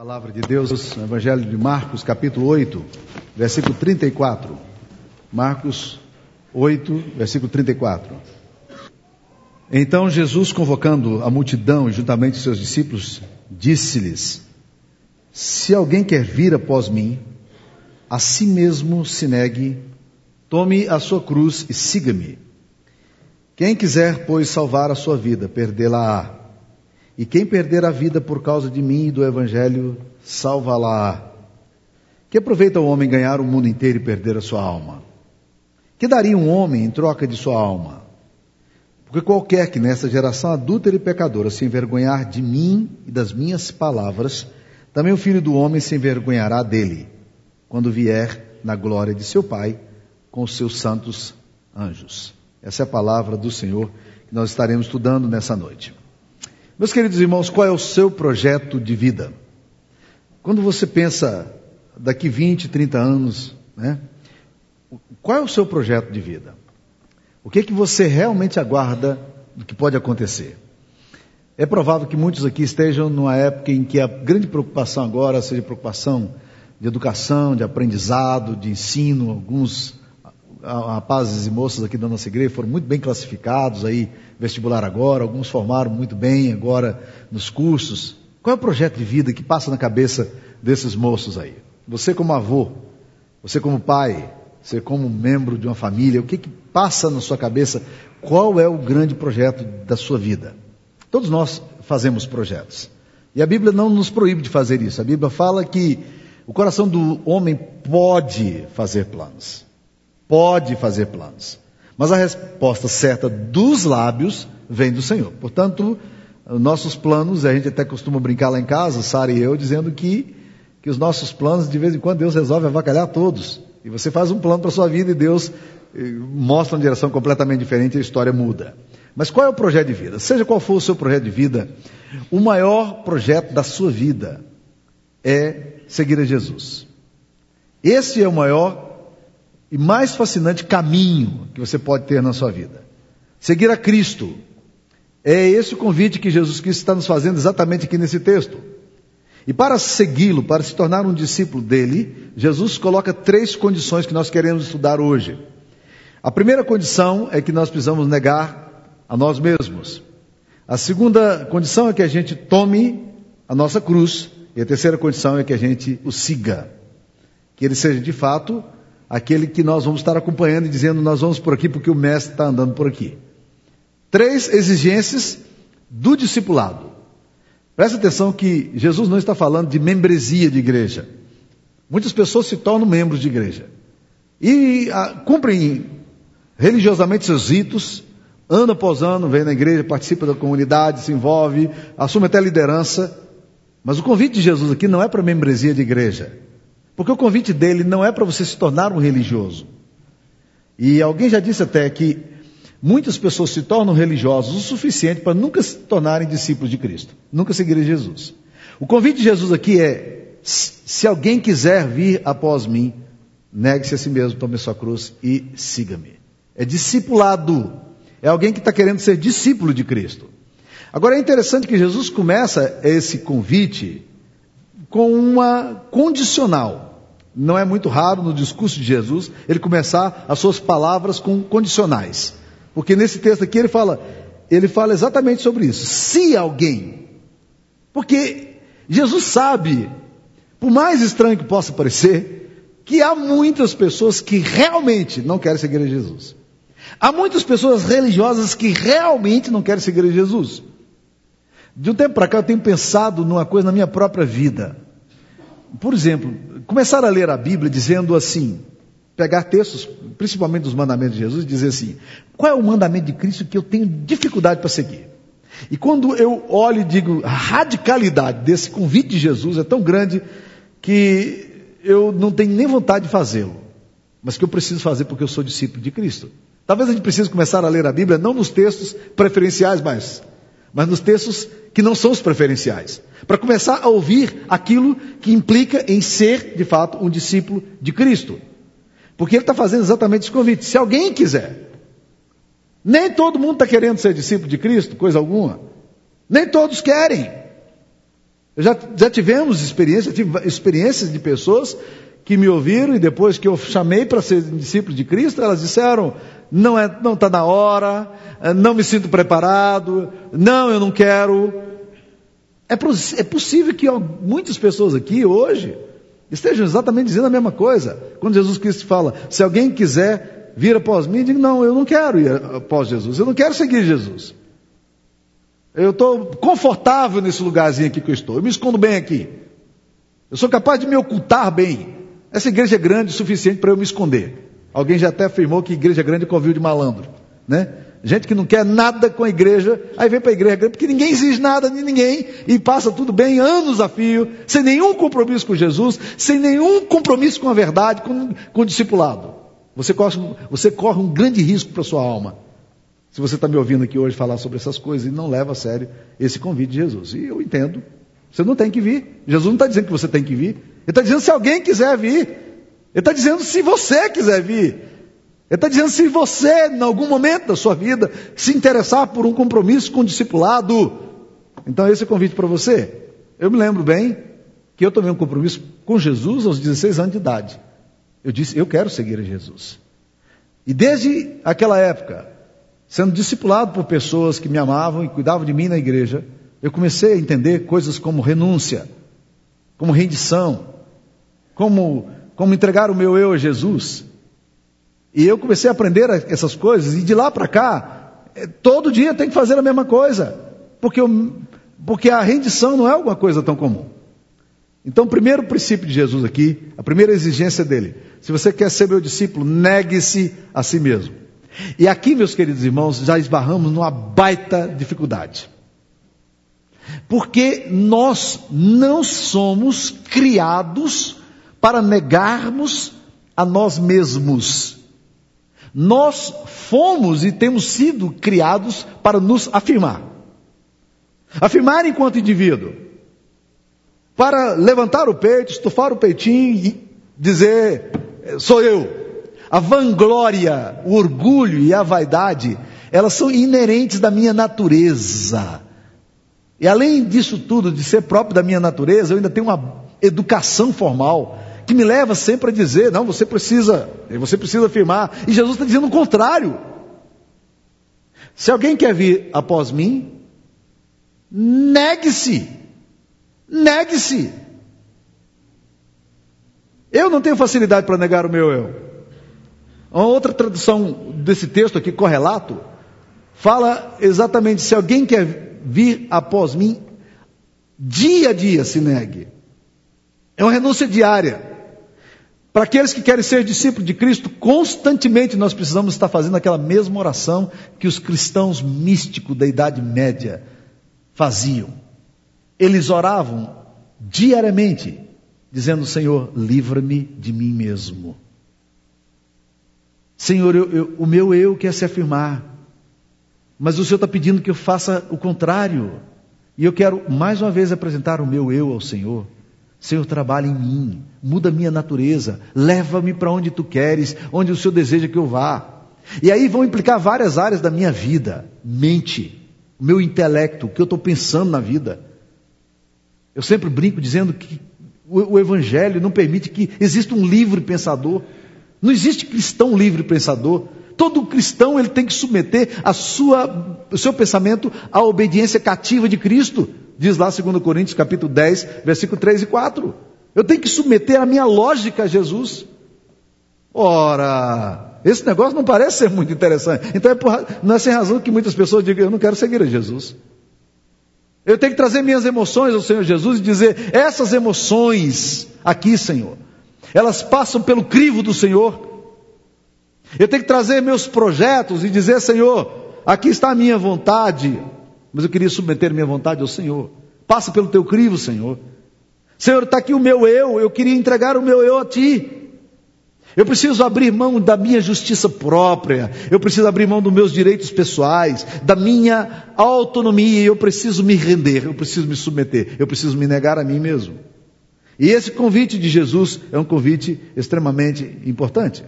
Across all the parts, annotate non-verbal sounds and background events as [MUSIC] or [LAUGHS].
Palavra de Deus, Evangelho de Marcos, capítulo 8, versículo 34. Marcos 8, versículo 34. Então Jesus, convocando a multidão e juntamente seus discípulos, disse-lhes: Se alguém quer vir após mim, a si mesmo se negue, tome a sua cruz e siga-me. Quem quiser, pois, salvar a sua vida, perdê-la-á. E quem perder a vida por causa de mim e do Evangelho, salva-la. Que aproveita o homem ganhar o mundo inteiro e perder a sua alma? Que daria um homem em troca de sua alma? Porque qualquer que nessa geração adúltera e pecadora se envergonhar de mim e das minhas palavras, também o filho do homem se envergonhará dele, quando vier na glória de seu Pai com os seus santos anjos. Essa é a palavra do Senhor que nós estaremos estudando nessa noite. Meus queridos irmãos, qual é o seu projeto de vida? Quando você pensa daqui 20, 30 anos, né? Qual é o seu projeto de vida? O que é que você realmente aguarda do que pode acontecer? É provável que muitos aqui estejam numa época em que a grande preocupação agora seja preocupação de educação, de aprendizado, de ensino. Alguns rapazes e moças aqui da nossa igreja foram muito bem classificados aí, vestibular agora, alguns formaram muito bem agora nos cursos. Qual é o projeto de vida que passa na cabeça desses moços aí? Você como avô, você como pai, você como membro de uma família, o que, que passa na sua cabeça? Qual é o grande projeto da sua vida? Todos nós fazemos projetos. E a Bíblia não nos proíbe de fazer isso. A Bíblia fala que o coração do homem pode fazer planos pode fazer planos. Mas a resposta certa dos lábios vem do Senhor. Portanto, nossos planos, a gente até costuma brincar lá em casa, Sara e eu, dizendo que, que os nossos planos, de vez em quando, Deus resolve avacalhar todos. E você faz um plano para a sua vida e Deus eh, mostra uma direção completamente diferente e a história muda. Mas qual é o projeto de vida? Seja qual for o seu projeto de vida, o maior projeto da sua vida é seguir a Jesus. Esse é o maior e mais fascinante caminho que você pode ter na sua vida. Seguir a Cristo. É esse o convite que Jesus Cristo está nos fazendo exatamente aqui nesse texto. E para segui-lo, para se tornar um discípulo dele, Jesus coloca três condições que nós queremos estudar hoje. A primeira condição é que nós precisamos negar a nós mesmos. A segunda condição é que a gente tome a nossa cruz. E a terceira condição é que a gente o siga. Que ele seja de fato aquele que nós vamos estar acompanhando e dizendo nós vamos por aqui porque o mestre está andando por aqui. Três exigências do discipulado. Presta atenção que Jesus não está falando de membresia de igreja. Muitas pessoas se tornam membros de igreja e a, ah, cumprem religiosamente seus ritos, ano após ano, vem na igreja, participa da comunidade, se envolve, assume até liderança. Mas o convite de Jesus aqui não é para membresia de igreja. Porque o convite dele não é para você se tornar um religioso. E alguém já disse até que muitas pessoas se tornam religiosos o suficiente para nunca se tornarem discípulos de Cristo, nunca seguirem Jesus. O convite de Jesus aqui é: se alguém quiser vir após mim, negue-se a si mesmo, tome sua cruz e siga-me. É discipulado. É alguém que está querendo ser discípulo de Cristo. Agora é interessante que Jesus começa esse convite com uma condicional. Não é muito raro no discurso de Jesus ele começar as suas palavras com condicionais. Porque nesse texto aqui ele fala, ele fala exatamente sobre isso. Se alguém, porque Jesus sabe, por mais estranho que possa parecer, que há muitas pessoas que realmente não querem seguir a Jesus. Há muitas pessoas religiosas que realmente não querem seguir a Jesus. De um tempo para cá eu tenho pensado numa coisa na minha própria vida. Por exemplo, começar a ler a Bíblia dizendo assim, pegar textos, principalmente dos mandamentos de Jesus, e dizer assim: qual é o mandamento de Cristo que eu tenho dificuldade para seguir? E quando eu olho e digo, a radicalidade desse convite de Jesus é tão grande que eu não tenho nem vontade de fazê-lo, mas que eu preciso fazer porque eu sou discípulo de Cristo. Talvez a gente precise começar a ler a Bíblia não nos textos preferenciais, mas, mas nos textos que não são os preferenciais. Para começar a ouvir aquilo que implica em ser, de fato, um discípulo de Cristo. Porque ele está fazendo exatamente esse convite. Se alguém quiser, nem todo mundo está querendo ser discípulo de Cristo, coisa alguma. Nem todos querem. Já, já tivemos experiência, tive experiências de pessoas que me ouviram e depois que eu chamei para ser discípulo de Cristo, elas disseram: não é, não está na hora, não me sinto preparado, não, eu não quero. É, é possível que muitas pessoas aqui hoje estejam exatamente dizendo a mesma coisa. Quando Jesus Cristo fala: se alguém quiser vir após mim, digo: não, eu não quero ir após Jesus, eu não quero seguir Jesus. Eu estou confortável nesse lugarzinho aqui que eu estou. Eu me escondo bem aqui. Eu sou capaz de me ocultar bem. Essa igreja é grande o suficiente para eu me esconder. Alguém já até afirmou que igreja grande é de malandro, né? Gente que não quer nada com a igreja, aí vem para a igreja grande, porque ninguém exige nada de ninguém e passa tudo bem, anos a fio, sem nenhum compromisso com Jesus, sem nenhum compromisso com a verdade, com, com o discipulado. Você corre, você corre um grande risco para a sua alma. Se você está me ouvindo aqui hoje falar sobre essas coisas e não leva a sério esse convite de Jesus. E eu entendo. Você não tem que vir. Jesus não está dizendo que você tem que vir. Ele está dizendo se alguém quiser vir. Ele está dizendo se você quiser vir. Ele está dizendo se você, em algum momento da sua vida, se interessar por um compromisso com o discipulado. Então esse é o convite para você. Eu me lembro bem que eu tomei um compromisso com Jesus aos 16 anos de idade. Eu disse, eu quero seguir a Jesus. E desde aquela época, sendo discipulado por pessoas que me amavam e cuidavam de mim na igreja, eu comecei a entender coisas como renúncia, como rendição, como, como entregar o meu eu a Jesus. E eu comecei a aprender essas coisas, e de lá para cá, é, todo dia tem que fazer a mesma coisa, porque, eu, porque a rendição não é alguma coisa tão comum. Então, o primeiro princípio de Jesus aqui, a primeira exigência dele, se você quer ser meu discípulo, negue-se a si mesmo. E aqui, meus queridos irmãos, já esbarramos numa baita dificuldade. Porque nós não somos criados para negarmos a nós mesmos. Nós fomos e temos sido criados para nos afirmar. Afirmar enquanto indivíduo. Para levantar o peito, estufar o peitinho e dizer: sou eu. A vanglória, o orgulho e a vaidade, elas são inerentes da minha natureza. E além disso tudo, de ser próprio da minha natureza, eu ainda tenho uma educação formal que me leva sempre a dizer: não, você precisa, você precisa afirmar. E Jesus está dizendo o contrário. Se alguém quer vir após mim, negue-se. Negue-se. Eu não tenho facilidade para negar o meu eu. Uma outra tradução desse texto aqui, correlato, fala exatamente: se alguém quer vir após mim, dia a dia se negue. É uma renúncia diária. Para aqueles que querem ser discípulos de Cristo, constantemente nós precisamos estar fazendo aquela mesma oração que os cristãos místicos da Idade Média faziam. Eles oravam diariamente, dizendo: Senhor, livra-me de mim mesmo. Senhor, eu, eu, o meu eu quer se afirmar, mas o Senhor está pedindo que eu faça o contrário. E eu quero mais uma vez apresentar o meu eu ao Senhor. Senhor, trabalha em mim, muda minha natureza, leva-me para onde tu queres, onde o Senhor deseja que eu vá. E aí vão implicar várias áreas da minha vida: mente, meu intelecto, o que eu estou pensando na vida. Eu sempre brinco dizendo que o Evangelho não permite que exista um livre pensador. Não existe cristão livre pensador. Todo cristão ele tem que submeter a sua, o seu pensamento à obediência cativa de Cristo. Diz lá 2 Coríntios capítulo 10, versículo 3 e 4. Eu tenho que submeter a minha lógica a Jesus. Ora, esse negócio não parece ser muito interessante. Então é por, não é sem razão que muitas pessoas digam, eu não quero seguir a Jesus. Eu tenho que trazer minhas emoções ao Senhor Jesus e dizer, essas emoções aqui, Senhor, elas passam pelo crivo do Senhor. Eu tenho que trazer meus projetos e dizer, Senhor, aqui está a minha vontade, mas eu queria submeter minha vontade ao Senhor. Passa pelo teu crivo, Senhor. Senhor, está aqui o meu eu, eu queria entregar o meu eu a ti. Eu preciso abrir mão da minha justiça própria, eu preciso abrir mão dos meus direitos pessoais, da minha autonomia, eu preciso me render, eu preciso me submeter, eu preciso me negar a mim mesmo. E esse convite de Jesus é um convite extremamente importante.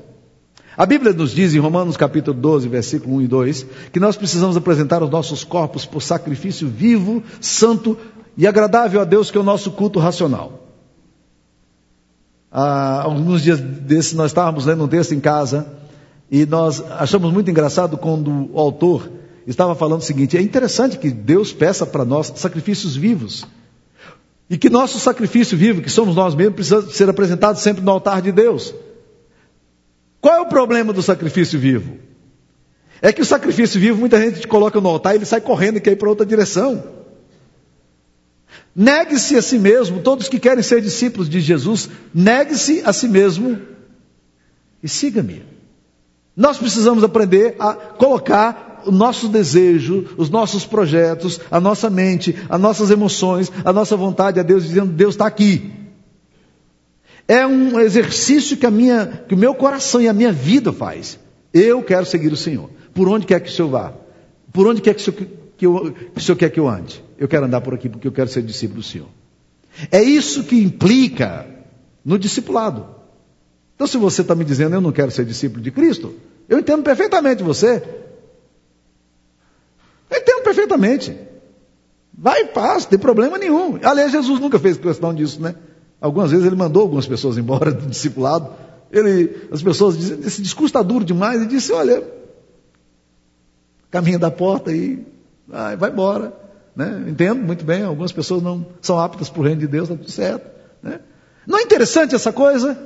A Bíblia nos diz em Romanos capítulo 12, versículo 1 e 2, que nós precisamos apresentar os nossos corpos por sacrifício vivo, santo e agradável a Deus que é o nosso culto racional. Há alguns dias desses nós estávamos lendo um texto em casa e nós achamos muito engraçado quando o autor estava falando o seguinte: é interessante que Deus peça para nós sacrifícios vivos. E que nosso sacrifício vivo, que somos nós mesmos, precisa ser apresentado sempre no altar de Deus. Qual é o problema do sacrifício vivo? É que o sacrifício vivo, muita gente te coloca no altar e ele sai correndo e quer ir para outra direção. Negue-se a si mesmo, todos que querem ser discípulos de Jesus, negue-se a si mesmo e siga-me. Nós precisamos aprender a colocar o nosso desejo, os nossos projetos, a nossa mente, as nossas emoções, a nossa vontade a Deus, dizendo: Deus está aqui. É um exercício que, a minha, que o meu coração e a minha vida faz. Eu quero seguir o Senhor. Por onde quer que o Senhor vá? Por onde quer que o Senhor, que, eu, que o Senhor quer que eu ande? Eu quero andar por aqui porque eu quero ser discípulo do Senhor. É isso que implica no discipulado. Então, se você está me dizendo eu não quero ser discípulo de Cristo, eu entendo perfeitamente você. Eu entendo perfeitamente. Vai e paz, não tem problema nenhum. Aliás, Jesus nunca fez questão disso, né? Algumas vezes ele mandou algumas pessoas embora do discipulado. Ele, as pessoas dizem, esse discurso está duro demais. Ele disse, olha, caminha da porta e vai, vai embora. Né? Entendo muito bem, algumas pessoas não são aptas para o reino de Deus, está tudo certo. Né? Não é interessante essa coisa?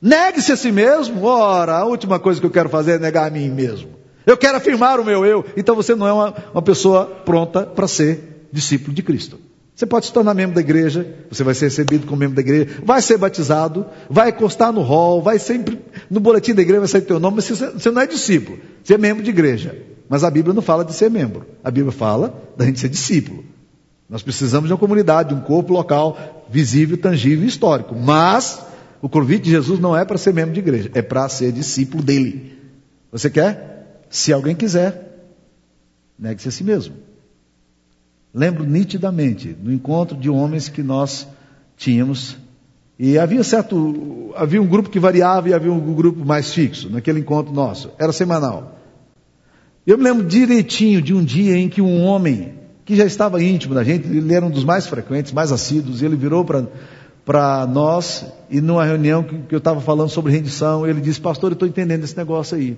Negue-se a si mesmo. Ora, a última coisa que eu quero fazer é negar a mim mesmo. Eu quero afirmar o meu eu. Então você não é uma, uma pessoa pronta para ser discípulo de Cristo. Você pode se tornar membro da igreja, você vai ser recebido como membro da igreja, vai ser batizado, vai constar no hall, vai sempre no boletim da igreja vai sair teu nome, mas você não é discípulo, você é membro de igreja. Mas a Bíblia não fala de ser membro, a Bíblia fala da gente ser discípulo. Nós precisamos de uma comunidade, de um corpo local, visível, tangível e histórico. Mas o convite de Jesus não é para ser membro de igreja, é para ser discípulo dele. Você quer? Se alguém quiser, negue-se a si mesmo. Lembro nitidamente do encontro de homens que nós tínhamos. E havia certo. Havia um grupo que variava e havia um grupo mais fixo naquele encontro nosso. Era semanal. Eu me lembro direitinho de um dia em que um homem, que já estava íntimo da gente, ele era um dos mais frequentes, mais assíduos, ele virou para nós, e numa reunião que, que eu estava falando sobre rendição, ele disse, pastor, eu estou entendendo esse negócio aí.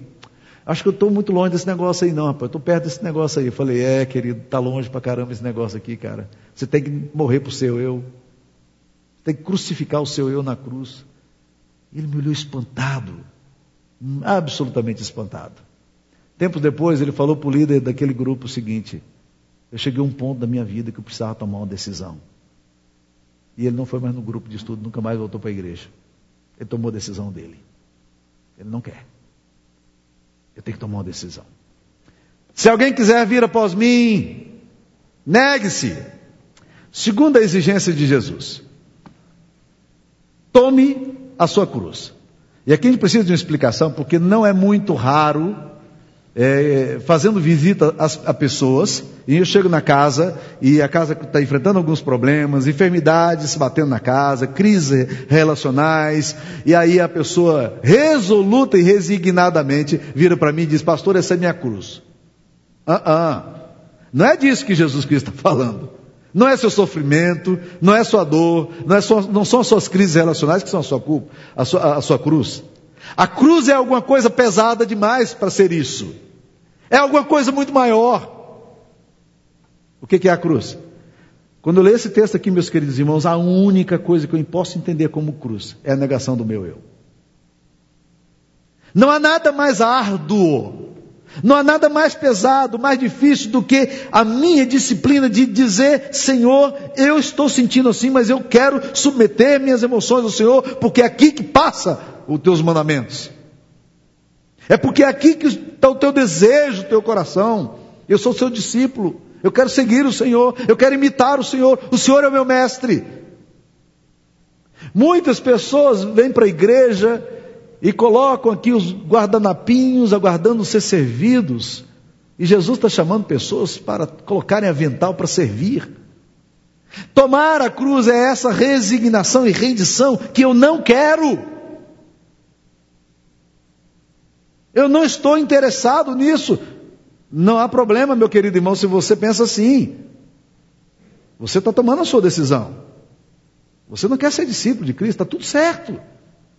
Acho que eu estou muito longe desse negócio aí, não, rapaz. Estou perto desse negócio aí. Eu falei, é, querido, está longe para caramba esse negócio aqui, cara. Você tem que morrer pro seu eu. Você tem que crucificar o seu eu na cruz. Ele me olhou espantado, absolutamente espantado. Tempos depois, ele falou para o líder daquele grupo o seguinte: Eu cheguei a um ponto da minha vida que eu precisava tomar uma decisão. E ele não foi mais no grupo de estudo, nunca mais voltou para a igreja. Ele tomou a decisão dele. Ele não quer. Eu tenho que tomar uma decisão. Se alguém quiser vir após mim, negue-se. Segunda exigência de Jesus: tome a sua cruz. E aqui a gente precisa de uma explicação, porque não é muito raro é, fazendo visita a, a, pessoas, e eu chego na casa, e a casa está enfrentando alguns problemas, enfermidades batendo na casa, crises relacionais, e aí a pessoa resoluta e resignadamente vira para mim e diz, pastor, essa é minha cruz. Ah, ah. Não é disso que Jesus Cristo está falando. Não é seu sofrimento, não é sua dor, não, é sua, não são as suas crises relacionais que são a sua culpa, a sua, a sua cruz. A cruz é alguma coisa pesada demais para ser isso. É alguma coisa muito maior. O que é a cruz? Quando eu leio esse texto aqui, meus queridos irmãos, a única coisa que eu posso entender como cruz é a negação do meu eu. Não há nada mais árduo, não há nada mais pesado, mais difícil do que a minha disciplina de dizer: Senhor, eu estou sentindo assim, mas eu quero submeter minhas emoções ao Senhor, porque é aqui que passa os teus mandamentos. É porque é aqui que está o teu desejo, o teu coração. Eu sou seu discípulo. Eu quero seguir o Senhor. Eu quero imitar o Senhor. O Senhor é o meu mestre. Muitas pessoas vêm para a igreja e colocam aqui os guardanapinhos aguardando ser servidos. E Jesus está chamando pessoas para colocarem avental para servir. Tomar a cruz é essa resignação e rendição que eu não quero. Eu não estou interessado nisso. Não há problema, meu querido irmão, se você pensa assim. Você está tomando a sua decisão. Você não quer ser discípulo de Cristo, está tudo certo.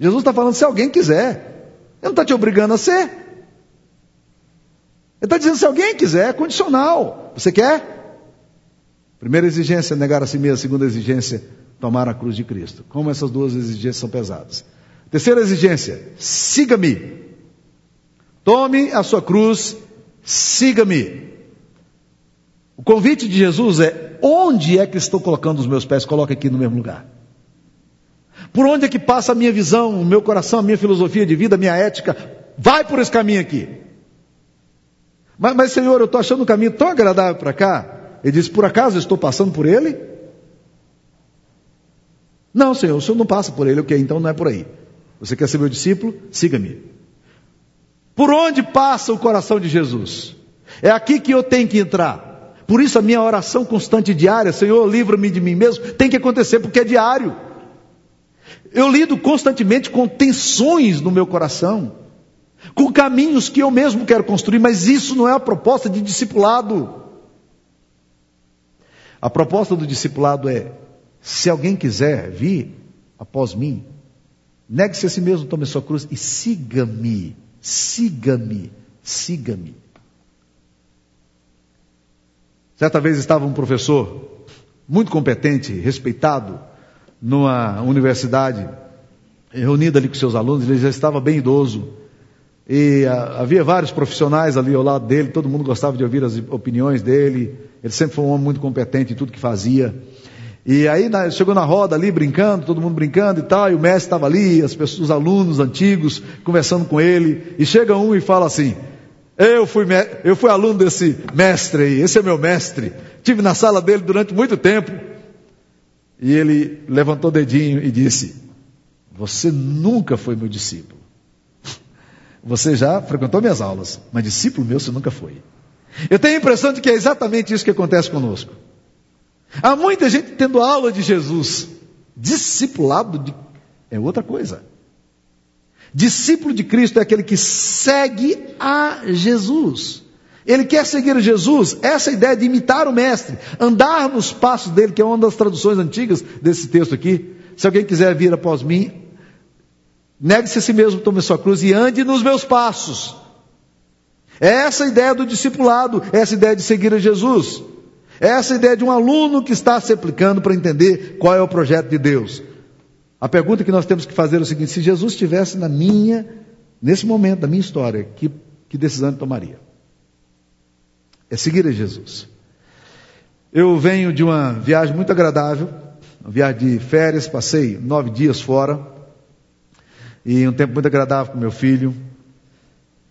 Jesus está falando se alguém quiser. Ele não está te obrigando a ser. Ele está dizendo se alguém quiser, é condicional. Você quer? Primeira exigência, negar a si mesmo. Segunda exigência, tomar a cruz de Cristo. Como essas duas exigências são pesadas. Terceira exigência, siga-me. Tome a sua cruz, siga-me. O convite de Jesus é: onde é que estou colocando os meus pés? Coloque aqui no mesmo lugar. Por onde é que passa a minha visão, o meu coração, a minha filosofia de vida, a minha ética? Vai por esse caminho aqui. Mas, mas Senhor, eu estou achando um caminho tão agradável para cá. Ele diz: Por acaso estou passando por ele? Não, Senhor, o Senhor não passa por ele, ok, então não é por aí. Você quer ser meu discípulo? Siga-me. Por onde passa o coração de Jesus? É aqui que eu tenho que entrar. Por isso a minha oração constante diária, Senhor, livra-me de mim mesmo, tem que acontecer porque é diário. Eu lido constantemente com tensões no meu coração, com caminhos que eu mesmo quero construir, mas isso não é a proposta de discipulado. A proposta do discipulado é: se alguém quiser vir após mim, negue-se a si mesmo, tome sua cruz e siga-me, siga-me, siga-me. Certa vez estava um professor muito competente, respeitado, numa universidade, reunido ali com seus alunos, ele já estava bem idoso. E a, ah, havia vários profissionais ali ao lado dele, todo mundo gostava de ouvir as opiniões dele. Ele sempre foi um homem muito competente em tudo que fazia. E aí na, chegou na roda ali brincando, todo mundo brincando e tal, e o mestre estava ali, as pessoas, os alunos antigos conversando com ele, e chega um e fala assim: eu fui, eu fui aluno desse mestre aí, esse é meu mestre. Tive na sala dele durante muito tempo. E ele levantou o dedinho e disse: Você nunca foi meu discípulo. [LAUGHS] Você já frequentou minhas aulas, mas discípulo meu você nunca foi. Eu tenho a impressão de que é exatamente isso que acontece conosco. Há muita gente tendo aula de Jesus, discipulado de... é outra coisa. Discípulo de Cristo é aquele que segue a Jesus. Ele quer seguir Jesus, essa é ideia de imitar o Mestre, andar nos passos dele, que é uma das traduções antigas desse texto aqui. Se alguém quiser vir após mim, negue-se a si mesmo, tome sua cruz e ande nos meus passos. É essa ideia do discipulado, é essa ideia de seguir a Jesus. É essa ideia de um aluno que está se aplicando para entender qual é o projeto de Deus. A pergunta que nós temos que fazer é o seguinte: se Jesus estivesse na minha, nesse momento da minha história, que, que decisão ele tomaria? É seguir a Jesus. Eu venho de uma viagem muito agradável, uma viagem de férias, passei nove dias fora, e um tempo muito agradável com meu filho.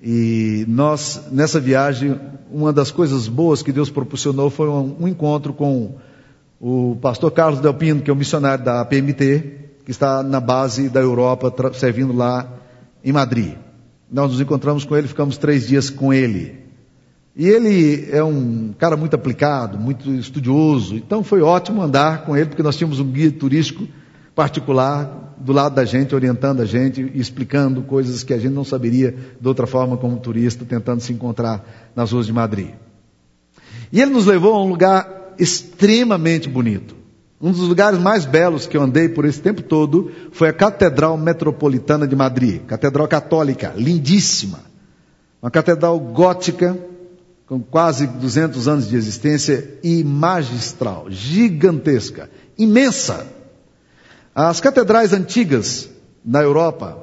E nós, nessa viagem, uma das coisas boas que Deus proporcionou foi um, um encontro com o pastor Carlos Delpino, que é o missionário da PMT, que está na base da Europa, servindo lá em Madrid. Nós nos encontramos com ele, ficamos três dias com ele. E ele é um cara muito aplicado, muito estudioso, então foi ótimo andar com ele, porque nós tínhamos um guia turístico particular do lado da gente, orientando a gente explicando coisas que a gente não saberia de outra forma como turista, tentando se encontrar nas ruas de Madrid. E ele nos levou a um lugar extremamente bonito. Um dos lugares mais belos que eu andei por esse tempo todo foi a Catedral Metropolitana de Madrid, Catedral Católica, lindíssima. Uma catedral gótica, com quase 200 anos de existência e magistral, gigantesca, imensa. As catedrais antigas na Europa,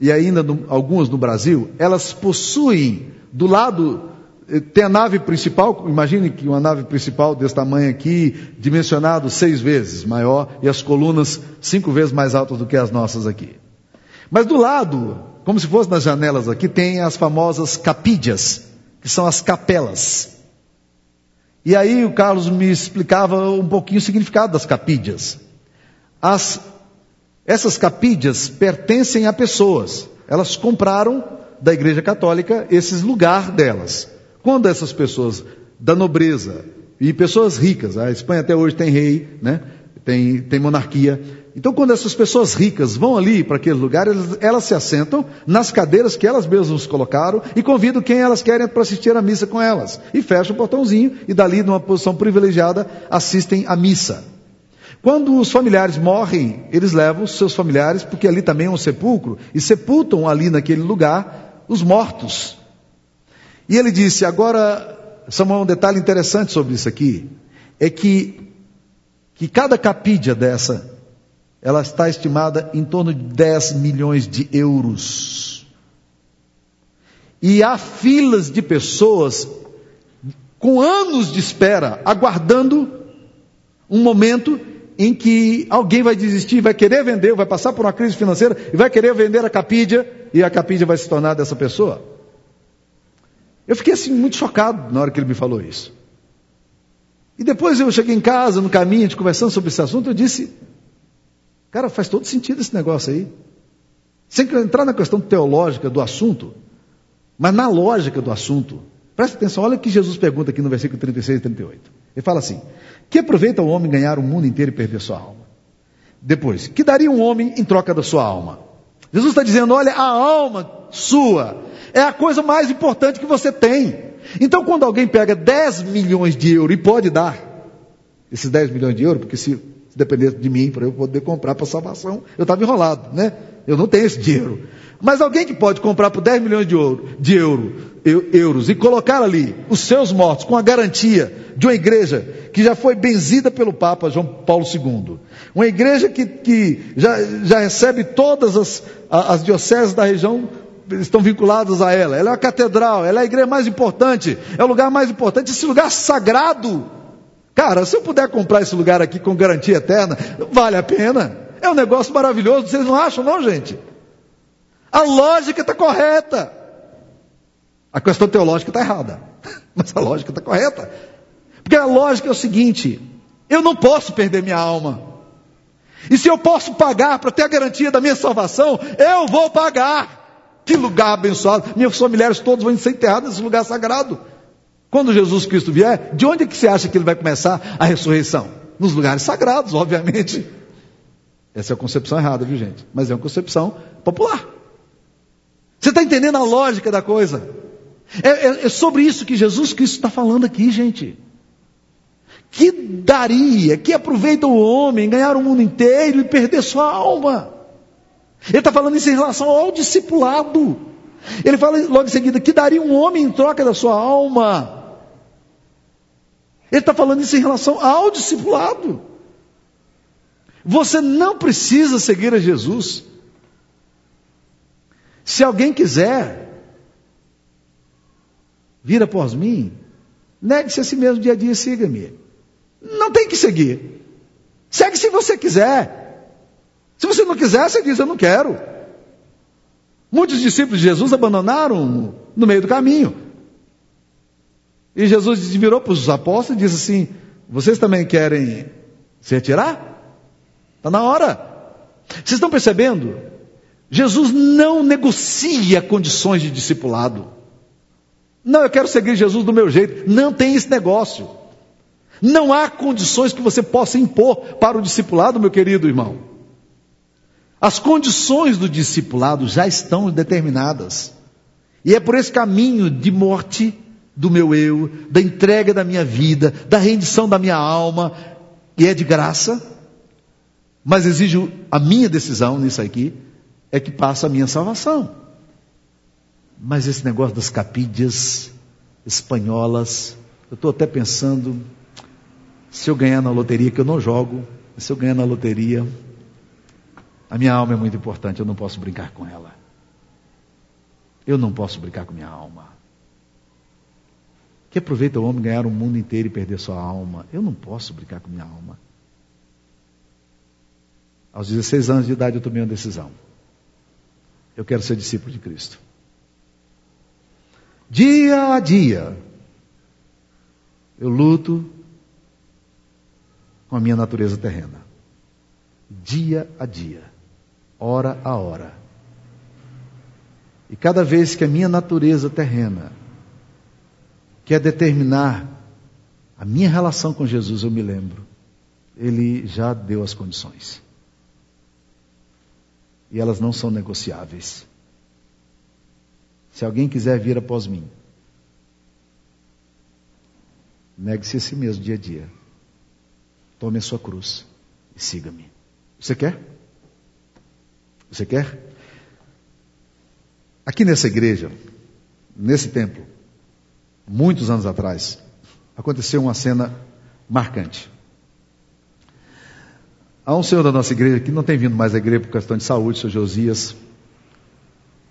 e ainda no, algumas no Brasil, elas possuem do lado eh, tem a nave principal, imagine que uma nave principal desse tamanho aqui, dimensionado seis vezes maior, e as colunas cinco vezes mais altas do que as nossas aqui. Mas do lado, como se fosse nas janelas aqui, tem as famosas capídias, que são as capelas. E aí o Carlos me explicava um pouquinho o significado das capídias. As, essas capídias pertencem a pessoas. Elas compraram da Igreja Católica esses lugar delas. Quando essas pessoas da nobreza e pessoas ricas, a Espanha até hoje tem rei, né? Tem, tem monarquia. Então, quando essas pessoas ricas vão ali para aquele lugar, elas, elas, se assentam nas cadeiras que elas mesmas colocaram e convidam quem elas querem para assistir à missa com elas. E fecham o portãozinho e dali, numa posição privilegiada, assistem à missa. Quando os familiares morrem, eles levam os seus familiares, porque ali também é um sepulcro, e sepultam ali naquele lugar os mortos. E ele disse: agora, Samuel, um detalhe interessante sobre isso aqui, é que, que cada capídia dessa ela está estimada em torno de 10 milhões de euros. E há filas de pessoas com anos de espera, aguardando um momento em que alguém vai desistir, vai querer vender, vai passar por uma crise financeira e vai querer vender a capídia e a capídia vai se tornar dessa pessoa. Eu fiquei assim muito chocado na hora que ele me falou isso. E depois eu cheguei em casa, no caminho, a gente conversando sobre esse assunto, eu disse: Cara, faz todo sentido esse negócio aí. Sem entrar na questão teológica do assunto, mas na lógica do assunto. Presta atenção, olha o que Jesus pergunta aqui no versículo 36 e 38. Ele fala assim: Que aproveita o homem ganhar o mundo inteiro e perder sua alma? Depois, que daria um homem em troca da sua alma? Jesus está dizendo: olha, a alma sua é a coisa mais importante que você tem. Então, quando alguém pega 10 milhões de euros e pode dar esses 10 milhões de euros, porque se se dependesse de mim para eu poder comprar para salvação, eu estava enrolado, né? Eu não tenho esse dinheiro. Mas alguém que pode comprar por 10 milhões de, ouro, de euro, eu, euros e colocar ali os seus mortos com a garantia de uma igreja que já foi benzida pelo Papa João Paulo II, uma igreja que, que já, já recebe todas as, as dioceses da região estão vinculadas a ela. Ela é a catedral, ela é a igreja mais importante, é o lugar mais importante, esse lugar sagrado Cara, se eu puder comprar esse lugar aqui com garantia eterna, vale a pena. É um negócio maravilhoso, vocês não acham, não, gente? A lógica está correta. A questão teológica está errada. [LAUGHS] Mas a lógica está correta. Porque a lógica é o seguinte: eu não posso perder minha alma. E se eu posso pagar para ter a garantia da minha salvação, eu vou pagar. Que lugar abençoado. Meus familiares todos vão ser enterrados nesse lugar sagrado. Quando Jesus Cristo vier, de onde é que você acha que ele vai começar a ressurreição? Nos lugares sagrados, obviamente. Essa é a concepção errada, viu gente? Mas é uma concepção popular. Você está entendendo a lógica da coisa? É, é, é sobre isso que Jesus Cristo está falando aqui, gente. Que daria, que aproveita o homem ganhar o mundo inteiro e perder sua alma. Ele está falando isso em relação ao discipulado. Ele fala logo em seguida que daria um homem em troca da sua alma. Ele está falando isso em relação ao discipulado. Você não precisa seguir a Jesus. Se alguém quiser vir após mim, negue-se a si mesmo dia a dia e siga-me. Não tem que seguir. Segue se você quiser. Se você não quiser, você diz: Eu não quero. Muitos discípulos de Jesus abandonaram no meio do caminho. E Jesus virou para os apóstolos e disse assim: Vocês também querem se retirar? Está na hora. Vocês estão percebendo? Jesus não negocia condições de discipulado. Não, eu quero seguir Jesus do meu jeito. Não tem esse negócio. Não há condições que você possa impor para o discipulado, meu querido irmão. As condições do discipulado já estão determinadas. E é por esse caminho de morte do meu eu, da entrega da minha vida, da rendição da minha alma, e é de graça, mas exige a minha decisão nisso aqui, é que passa a minha salvação. Mas esse negócio das capídias espanholas, eu estou até pensando, se eu ganhar na loteria, que eu não jogo, se eu ganhar na loteria, a minha alma é muito importante, eu não posso brincar com ela. Eu não posso brincar com minha alma. Que aproveita o homem ganhar o mundo inteiro e perder sua alma? Eu não posso brincar com minha alma. Aos 16 anos de idade eu tomei uma decisão. Eu quero ser discípulo de Cristo. Dia a dia, eu luto com a minha natureza terrena. Dia a dia, hora a hora. E cada vez que a minha natureza terrena quer determinar a minha relação com Jesus, eu me lembro. Ele já deu as condições. E elas não são negociáveis. Se alguém quiser vir após mim, negue-se a si mesmo dia a dia. Tome a sua cruz e siga-me. Você quer? Você quer? Aqui nessa igreja, nesse templo, muitos anos atrás, aconteceu uma cena marcante. Há um senhor da nossa igreja que não tem vindo mais à igreja por questão de saúde, senhor Josias,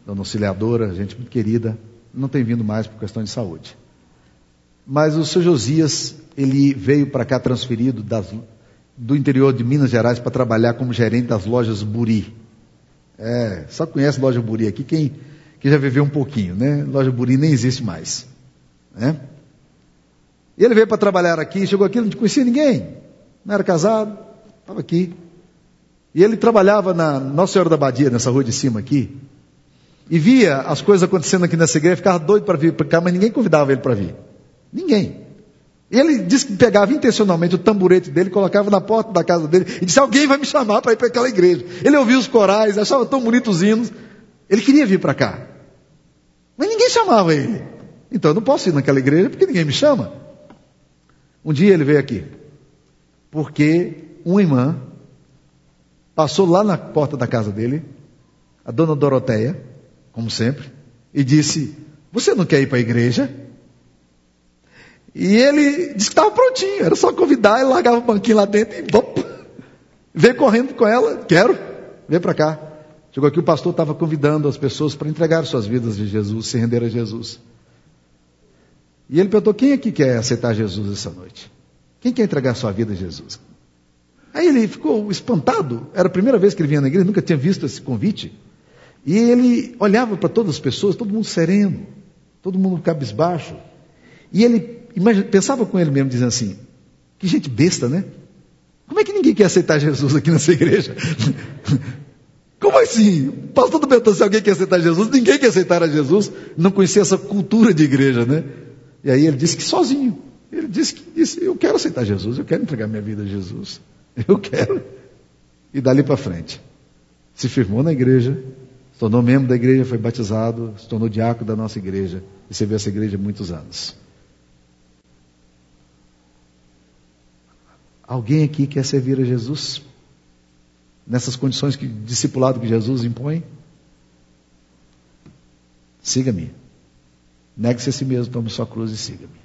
dona auxiliadora, gente muito querida, não tem vindo mais por questão de saúde. Mas o senhor Josias, ele veio para cá transferido das, do interior de Minas Gerais para trabalhar como gerente das lojas Buri. É, só conhece loja Buri aqui quem, quem já viveu um pouquinho, né? Loja Buri nem existe mais. Né? E ele veio para trabalhar aqui, chegou aqui, não conhecia ninguém, não era casado, estava aqui. E ele trabalhava na Nossa Senhora da Badia, nessa rua de cima aqui, e via as coisas acontecendo aqui nessa igreja, ficava doido para vir para cá, mas ninguém convidava ele para vir. Ninguém. Ele disse que pegava intencionalmente o tamborete dele, colocava na porta da casa dele e disse: Alguém vai me chamar para ir para aquela igreja. Ele ouvia os corais, achava tão bonitos os hinos. Ele queria vir para cá. Mas ninguém chamava ele. Então eu não posso ir naquela igreja porque ninguém me chama. Um dia ele veio aqui, porque uma irmã passou lá na porta da casa dele, a dona Doroteia, como sempre, e disse: Você não quer ir para a igreja? E ele disse que estava prontinho, era só convidar, ele largava o banquinho lá dentro e bop, veio correndo com ela, quero, vem para cá. Chegou aqui, o pastor estava convidando as pessoas para entregar suas vidas de Jesus, se render a Jesus. E ele perguntou: quem aqui quer aceitar Jesus essa noite? Quem quer entregar sua vida a Jesus? Aí ele ficou espantado, era a primeira vez que ele vinha na igreja, nunca tinha visto esse convite. E ele olhava para todas as pessoas, todo mundo sereno, todo mundo cabisbaixo. E ele imagina, pensava com ele mesmo, dizendo assim: que gente besta, né? Como é que ninguém quer aceitar Jesus aqui nessa igreja? [LAUGHS] Como assim? Pastor do perguntou se alguém quer aceitar Jesus, ninguém quer aceitar a Jesus, não conhecia essa cultura de igreja, né? E aí ele disse que sozinho. Ele disse que disse, eu quero aceitar Jesus, eu quero entregar minha vida a Jesus. Eu quero. E dali para frente. Se firmou na igreja, se tornou membro da igreja, foi batizado, se tornou diácono da nossa igreja. E serviu essa igreja muitos anos. Alguém aqui quer servir a Jesus? Nessas condições que discipulado que Jesus impõe? Siga-me. Negue-se a si mesmo, tome sua cruz e siga-me.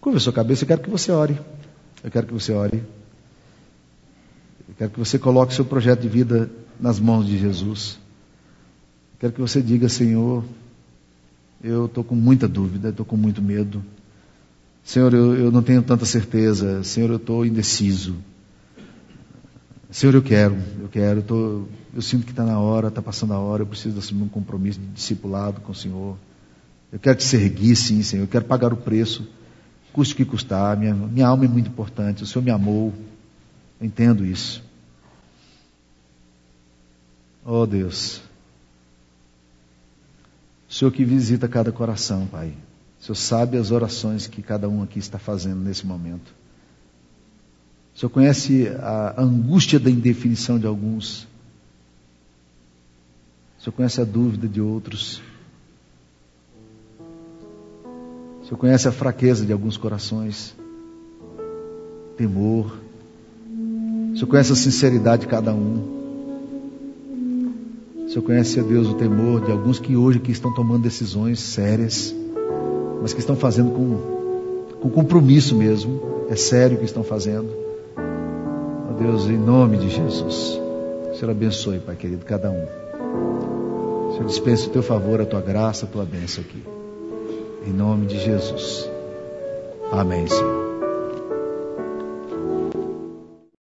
Curva a sua cabeça, eu quero que você ore. Eu quero que você ore. Eu quero que você coloque seu projeto de vida nas mãos de Jesus. Eu quero que você diga, Senhor, eu estou com muita dúvida, estou com muito medo. Senhor, eu, eu não tenho tanta certeza. Senhor, eu estou indeciso. Senhor, eu quero, eu quero, eu, tô, eu sinto que está na hora, está passando a hora, eu preciso assumir um compromisso de discipulado com o Senhor. Eu quero te seguir, sim, Senhor, eu quero pagar o preço, custe o que custar, minha, minha alma é muito importante, o Senhor me amou, eu entendo isso. Oh Deus, o Senhor que visita cada coração, Pai. O Senhor sabe as orações que cada um aqui está fazendo nesse momento. O Senhor conhece a angústia da indefinição de alguns. O Senhor conhece a dúvida de outros. O Senhor conhece a fraqueza de alguns corações. Temor. O Senhor conhece a sinceridade de cada um. O Senhor conhece, a Deus, o temor de alguns que hoje que estão tomando decisões sérias mas que estão fazendo com, com compromisso mesmo. É sério o que estão fazendo. Ó oh Deus, em nome de Jesus. Senhor abençoe, Pai querido, cada um. Senhor dispense o teu favor, a tua graça, a tua bênção aqui. Em nome de Jesus. Amém, Senhor.